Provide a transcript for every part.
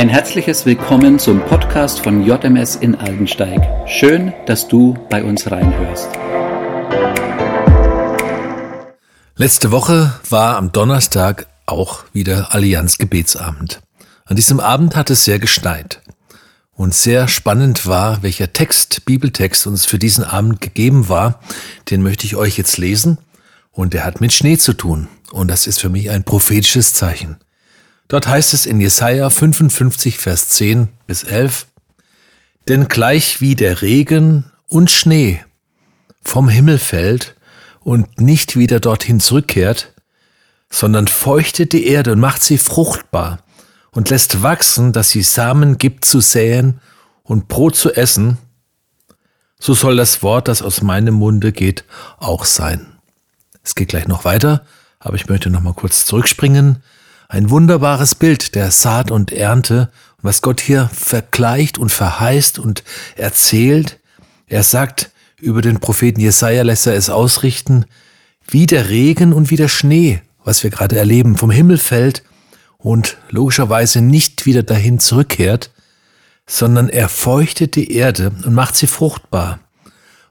Ein herzliches Willkommen zum Podcast von JMS in Aldensteig. Schön, dass du bei uns reinhörst. Letzte Woche war am Donnerstag auch wieder Allianz Gebetsabend. An diesem Abend hat es sehr geschneit. Und sehr spannend war, welcher Text, Bibeltext uns für diesen Abend gegeben war. Den möchte ich euch jetzt lesen. Und der hat mit Schnee zu tun. Und das ist für mich ein prophetisches Zeichen. Dort heißt es in Jesaja 55, Vers 10 bis 11, Denn gleich wie der Regen und Schnee vom Himmel fällt und nicht wieder dorthin zurückkehrt, sondern feuchtet die Erde und macht sie fruchtbar und lässt wachsen, dass sie Samen gibt zu säen und Brot zu essen, so soll das Wort, das aus meinem Munde geht, auch sein. Es geht gleich noch weiter, aber ich möchte noch mal kurz zurückspringen. Ein wunderbares Bild der Saat und Ernte, was Gott hier vergleicht und verheißt und erzählt. Er sagt, über den Propheten Jesaja lässt er es ausrichten, wie der Regen und wie der Schnee, was wir gerade erleben, vom Himmel fällt und logischerweise nicht wieder dahin zurückkehrt, sondern er feuchtet die Erde und macht sie fruchtbar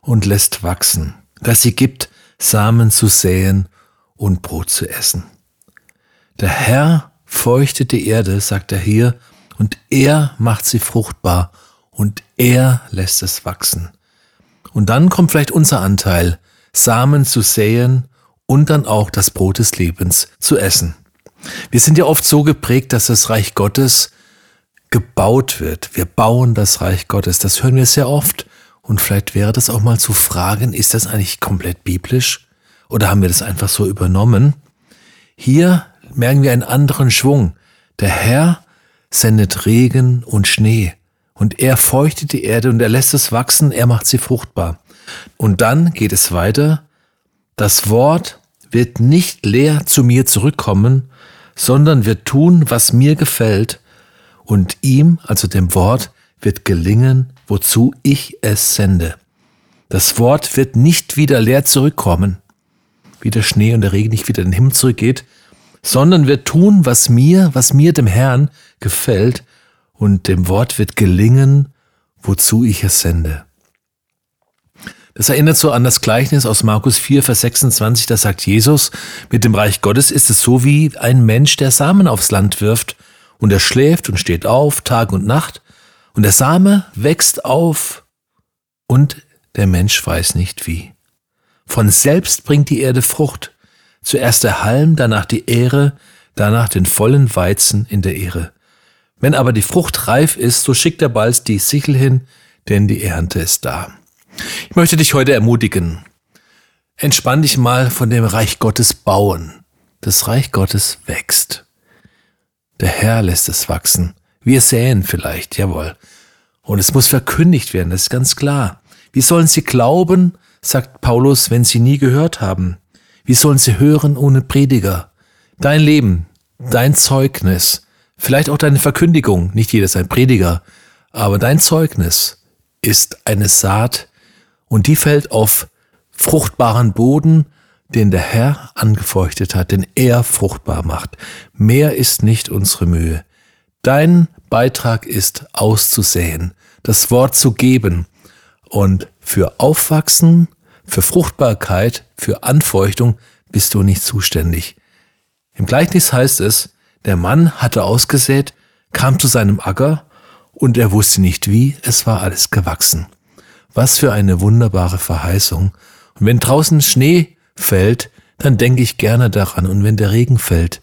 und lässt wachsen, dass sie gibt, Samen zu säen und Brot zu essen. Der Herr feuchtet die Erde, sagt er hier, und er macht sie fruchtbar und er lässt es wachsen. Und dann kommt vielleicht unser Anteil, Samen zu säen und dann auch das Brot des Lebens zu essen. Wir sind ja oft so geprägt, dass das Reich Gottes gebaut wird. Wir bauen das Reich Gottes. Das hören wir sehr oft. Und vielleicht wäre das auch mal zu fragen, ist das eigentlich komplett biblisch? Oder haben wir das einfach so übernommen? Hier merken wir einen anderen Schwung. Der Herr sendet Regen und Schnee und er feuchtet die Erde und er lässt es wachsen, er macht sie fruchtbar. Und dann geht es weiter. Das Wort wird nicht leer zu mir zurückkommen, sondern wird tun, was mir gefällt, und ihm, also dem Wort, wird gelingen, wozu ich es sende. Das Wort wird nicht wieder leer zurückkommen, wie der Schnee und der Regen nicht wieder in den Himmel zurückgeht, sondern wir tun, was mir, was mir dem Herrn gefällt, und dem Wort wird gelingen, wozu ich es sende. Das erinnert so an das Gleichnis aus Markus 4, Vers 26, da sagt Jesus, mit dem Reich Gottes ist es so wie ein Mensch, der Samen aufs Land wirft, und er schläft und steht auf, Tag und Nacht, und der Same wächst auf, und der Mensch weiß nicht wie. Von selbst bringt die Erde Frucht, Zuerst der Halm, danach die Ähre, danach den vollen Weizen in der Ähre. Wenn aber die Frucht reif ist, so schickt er bald die Sichel hin, denn die Ernte ist da. Ich möchte dich heute ermutigen. Entspann dich mal von dem Reich Gottes bauen. Das Reich Gottes wächst. Der Herr lässt es wachsen. Wir säen vielleicht, jawohl. Und es muss verkündigt werden, das ist ganz klar. Wie sollen sie glauben, sagt Paulus, wenn sie nie gehört haben? Wie sollen sie hören ohne Prediger? Dein Leben, dein Zeugnis, vielleicht auch deine Verkündigung, nicht jeder ist ein Prediger, aber dein Zeugnis ist eine Saat und die fällt auf fruchtbaren Boden, den der Herr angefeuchtet hat, den er fruchtbar macht. Mehr ist nicht unsere Mühe. Dein Beitrag ist auszusäen, das Wort zu geben und für Aufwachsen, für Fruchtbarkeit, für Anfeuchtung bist du nicht zuständig. Im Gleichnis heißt es, der Mann hatte ausgesät, kam zu seinem Acker und er wusste nicht wie, es war alles gewachsen. Was für eine wunderbare Verheißung. Und wenn draußen Schnee fällt, dann denke ich gerne daran. Und wenn der Regen fällt,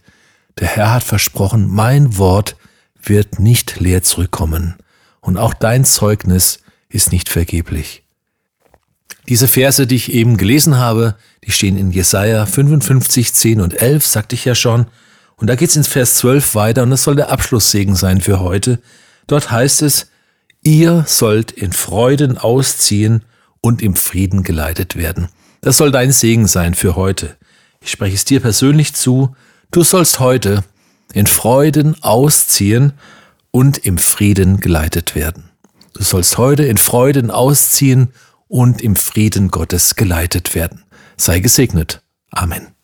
der Herr hat versprochen, mein Wort wird nicht leer zurückkommen. Und auch dein Zeugnis ist nicht vergeblich. Diese Verse, die ich eben gelesen habe, die stehen in Jesaja 55, 10 und 11, sagte ich ja schon. Und da geht's ins Vers 12 weiter und das soll der Abschlusssegen sein für heute. Dort heißt es, ihr sollt in Freuden ausziehen und im Frieden geleitet werden. Das soll dein Segen sein für heute. Ich spreche es dir persönlich zu. Du sollst heute in Freuden ausziehen und im Frieden geleitet werden. Du sollst heute in Freuden ausziehen und im Frieden Gottes geleitet werden. Sei gesegnet. Amen.